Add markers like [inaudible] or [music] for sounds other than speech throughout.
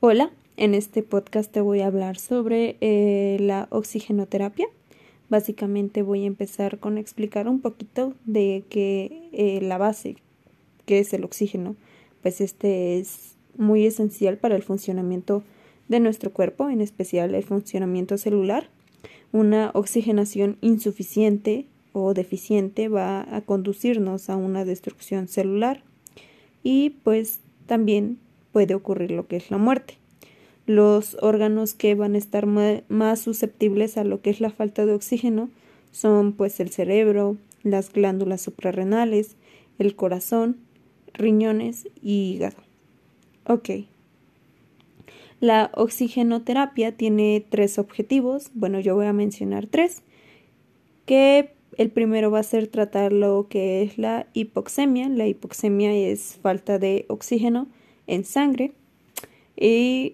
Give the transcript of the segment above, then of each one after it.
Hola, en este podcast te voy a hablar sobre eh, la oxigenoterapia. Básicamente voy a empezar con explicar un poquito de que eh, la base, que es el oxígeno, pues este es muy esencial para el funcionamiento de nuestro cuerpo, en especial el funcionamiento celular. Una oxigenación insuficiente o deficiente va a conducirnos a una destrucción celular y pues también puede ocurrir lo que es la muerte. Los órganos que van a estar más susceptibles a lo que es la falta de oxígeno son pues el cerebro, las glándulas suprarrenales, el corazón, riñones y hígado. Ok. La oxigenoterapia tiene tres objetivos. Bueno, yo voy a mencionar tres. Que el primero va a ser tratar lo que es la hipoxemia. La hipoxemia es falta de oxígeno en sangre. Y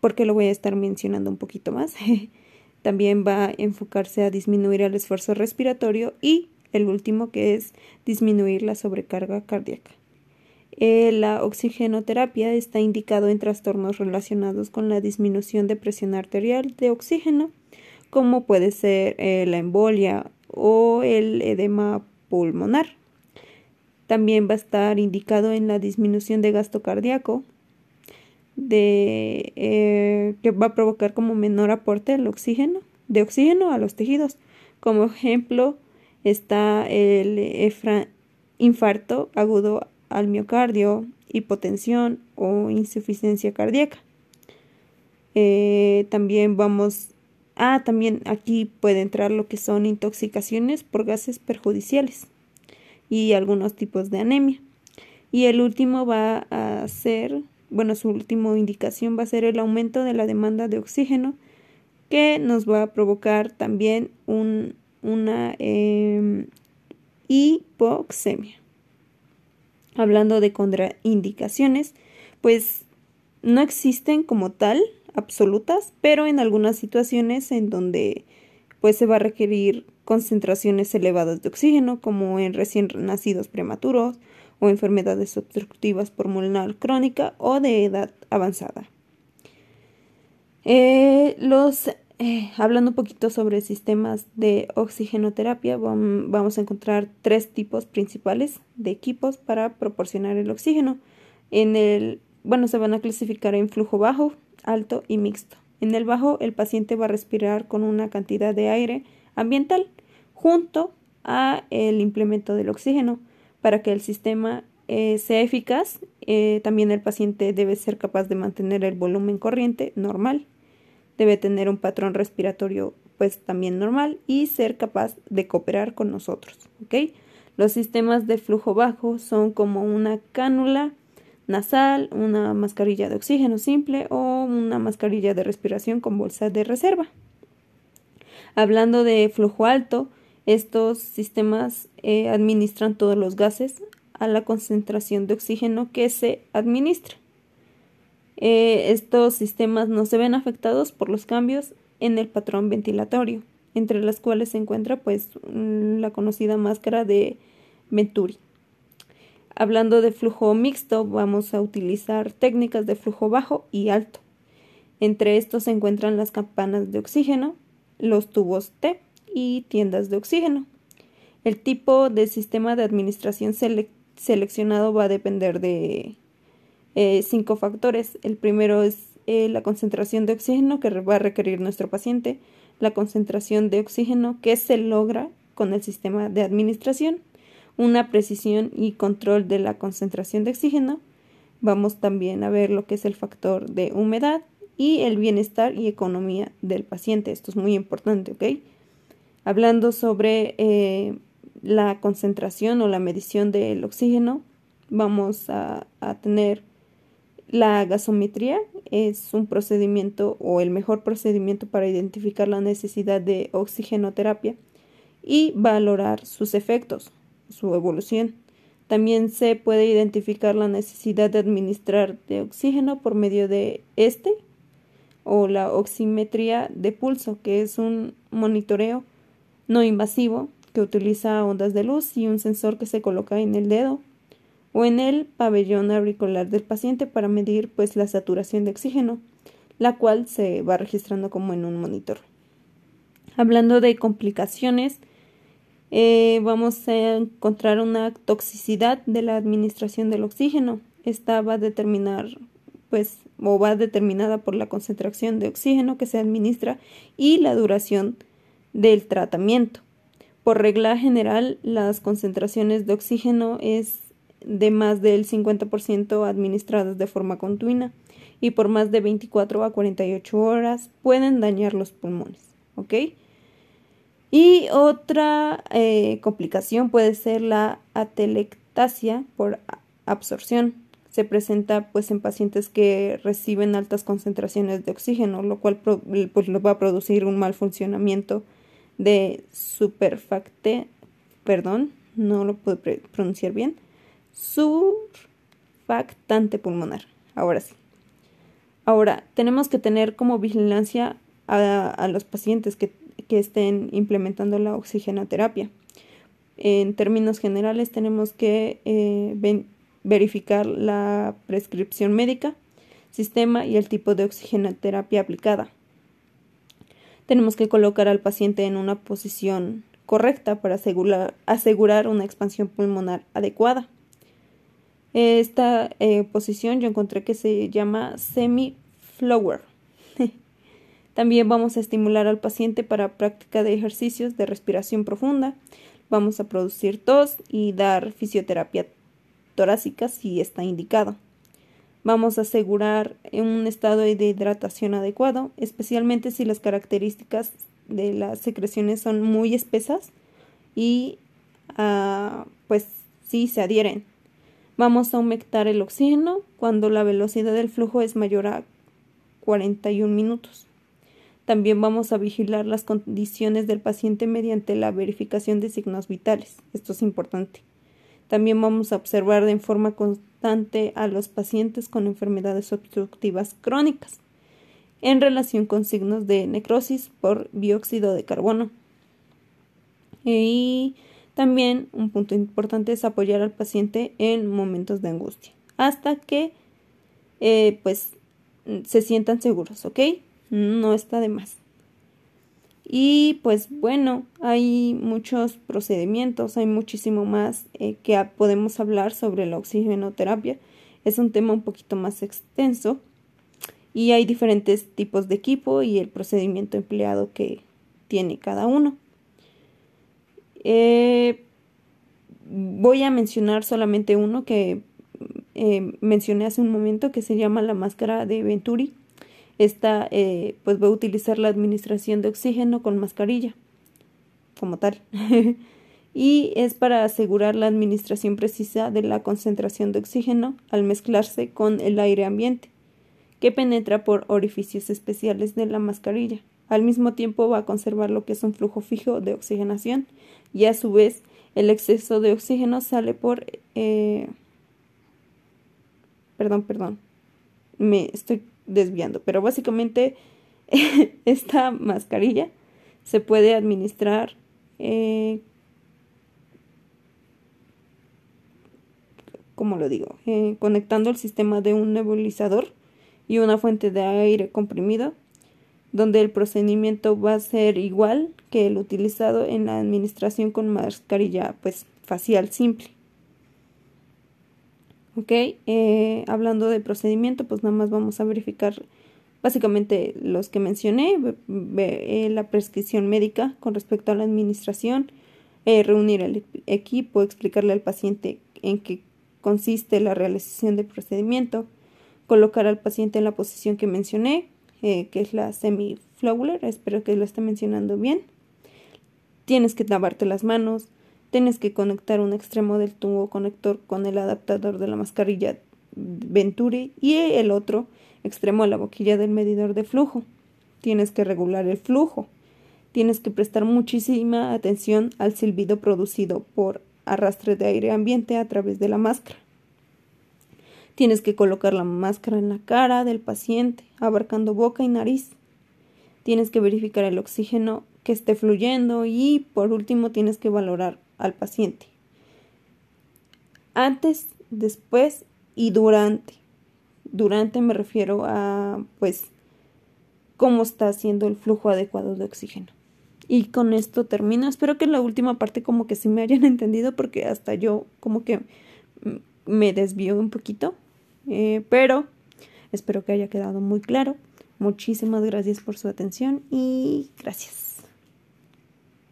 porque lo voy a estar mencionando un poquito más. [laughs] También va a enfocarse a disminuir el esfuerzo respiratorio y el último que es disminuir la sobrecarga cardíaca. Eh, la oxigenoterapia está indicado en trastornos relacionados con la disminución de presión arterial de oxígeno, como puede ser eh, la embolia o el edema pulmonar. También va a estar indicado en la disminución de gasto cardíaco, de, eh, que va a provocar como menor aporte oxígeno, de oxígeno a los tejidos. Como ejemplo está el infarto agudo al miocardio, hipotensión o insuficiencia cardíaca. Eh, también vamos Ah, también aquí puede entrar lo que son intoxicaciones por gases perjudiciales y algunos tipos de anemia. Y el último va a ser, bueno, su última indicación va a ser el aumento de la demanda de oxígeno que nos va a provocar también un, una em, hipoxemia. Hablando de contraindicaciones, pues no existen como tal absolutas, pero en algunas situaciones en donde pues se va a requerir concentraciones elevadas de oxígeno, como en recién nacidos prematuros o enfermedades obstructivas pulmonar crónica o de edad avanzada. Eh, los, eh, hablando un poquito sobre sistemas de oxigenoterapia, vamos a encontrar tres tipos principales de equipos para proporcionar el oxígeno. En el, bueno, se van a clasificar en flujo bajo, alto y mixto. En el bajo, el paciente va a respirar con una cantidad de aire ambiental junto a el implemento del oxígeno. Para que el sistema eh, sea eficaz, eh, también el paciente debe ser capaz de mantener el volumen corriente normal. Debe tener un patrón respiratorio pues también normal y ser capaz de cooperar con nosotros. Los sistemas de flujo bajo son como una cánula nasal, una mascarilla de oxígeno simple o una mascarilla de respiración con bolsa de reserva. Hablando de flujo alto, estos sistemas eh, administran todos los gases a la concentración de oxígeno que se administra. Eh, estos sistemas no se ven afectados por los cambios en el patrón ventilatorio, entre las cuales se encuentra pues la conocida máscara de Venturi. Hablando de flujo mixto, vamos a utilizar técnicas de flujo bajo y alto. Entre estos se encuentran las campanas de oxígeno, los tubos T y tiendas de oxígeno. El tipo de sistema de administración seleccionado va a depender de eh, cinco factores. El primero es eh, la concentración de oxígeno que va a requerir nuestro paciente, la concentración de oxígeno que se logra con el sistema de administración, una precisión y control de la concentración de oxígeno. Vamos también a ver lo que es el factor de humedad y el bienestar y economía del paciente. Esto es muy importante, ¿ok? Hablando sobre eh, la concentración o la medición del oxígeno, vamos a, a tener la gasometría. Es un procedimiento o el mejor procedimiento para identificar la necesidad de oxigenoterapia y valorar sus efectos su evolución. También se puede identificar la necesidad de administrar de oxígeno por medio de este o la oximetría de pulso, que es un monitoreo no invasivo que utiliza ondas de luz y un sensor que se coloca en el dedo o en el pabellón auricular del paciente para medir pues la saturación de oxígeno, la cual se va registrando como en un monitor. Hablando de complicaciones, eh, vamos a encontrar una toxicidad de la administración del oxígeno. Esta va a determinar, pues, o va determinada por la concentración de oxígeno que se administra y la duración del tratamiento. Por regla general, las concentraciones de oxígeno es de más del 50% administradas de forma continua y por más de 24 a 48 horas pueden dañar los pulmones. ¿Ok? Y otra eh, complicación puede ser la atelectasia por absorción. Se presenta pues en pacientes que reciben altas concentraciones de oxígeno, lo cual pues, va a producir un mal funcionamiento de superfacte, perdón, no lo puedo pronunciar bien, surfactante pulmonar. Ahora sí. Ahora, tenemos que tener como vigilancia a, los pacientes que, estén implementando la oxigenoterapia. En términos generales, tenemos que eh, verificar la prescripción médica, sistema y el tipo de oxigenoterapia aplicada. Tenemos que colocar al paciente en una posición correcta para asegurar una expansión pulmonar adecuada. Esta eh, posición yo encontré que se llama semi-flower. [laughs] También vamos a estimular al paciente para práctica de ejercicios de respiración profunda. Vamos a producir tos y dar fisioterapia torácica si está indicado. Vamos a asegurar un estado de hidratación adecuado, especialmente si las características de las secreciones son muy espesas y uh, pues sí se adhieren. Vamos a aumentar el oxígeno cuando la velocidad del flujo es mayor a 41 minutos. También vamos a vigilar las condiciones del paciente mediante la verificación de signos vitales. Esto es importante. También vamos a observar de forma constante a los pacientes con enfermedades obstructivas crónicas en relación con signos de necrosis por dióxido de carbono. Y también un punto importante es apoyar al paciente en momentos de angustia hasta que eh, pues se sientan seguros, ¿ok? No está de más. Y pues bueno, hay muchos procedimientos, hay muchísimo más eh, que podemos hablar sobre la oxigenoterapia. Es un tema un poquito más extenso y hay diferentes tipos de equipo y el procedimiento empleado que tiene cada uno. Eh, voy a mencionar solamente uno que eh, mencioné hace un momento que se llama la máscara de Venturi. Esta eh, pues va a utilizar la administración de oxígeno con mascarilla como tal. [laughs] y es para asegurar la administración precisa de la concentración de oxígeno al mezclarse con el aire ambiente, que penetra por orificios especiales de la mascarilla. Al mismo tiempo va a conservar lo que es un flujo fijo de oxigenación y a su vez el exceso de oxígeno sale por... Eh, perdón, perdón. Me estoy desviando, pero básicamente [laughs] esta mascarilla se puede administrar eh, como lo digo, eh, conectando el sistema de un nebulizador y una fuente de aire comprimido donde el procedimiento va a ser igual que el utilizado en la administración con mascarilla pues facial simple. Ok, eh, hablando de procedimiento, pues nada más vamos a verificar básicamente los que mencioné, eh, la prescripción médica con respecto a la administración, eh, reunir el equipo, explicarle al paciente en qué consiste la realización del procedimiento, colocar al paciente en la posición que mencioné, que es la semi-flowler, espero que lo esté mencionando bien. Tienes que lavarte las manos, tienes que conectar un extremo del tubo conector con el adaptador de la mascarilla Venturi y el otro extremo a la boquilla del medidor de flujo. Tienes que regular el flujo. Tienes que prestar muchísima atención al silbido producido por arrastre de aire ambiente a través de la máscara. Tienes que colocar la máscara en la cara del paciente, abarcando boca y nariz. Tienes que verificar el oxígeno que esté fluyendo y por último tienes que valorar al paciente. Antes después y durante. Durante me refiero a, pues, cómo está haciendo el flujo adecuado de oxígeno. Y con esto termino. Espero que en la última parte como que sí me hayan [laughs] entendido porque hasta yo como que me desvío un poquito. Eh, pero espero que haya quedado muy claro. Muchísimas gracias por su atención y gracias.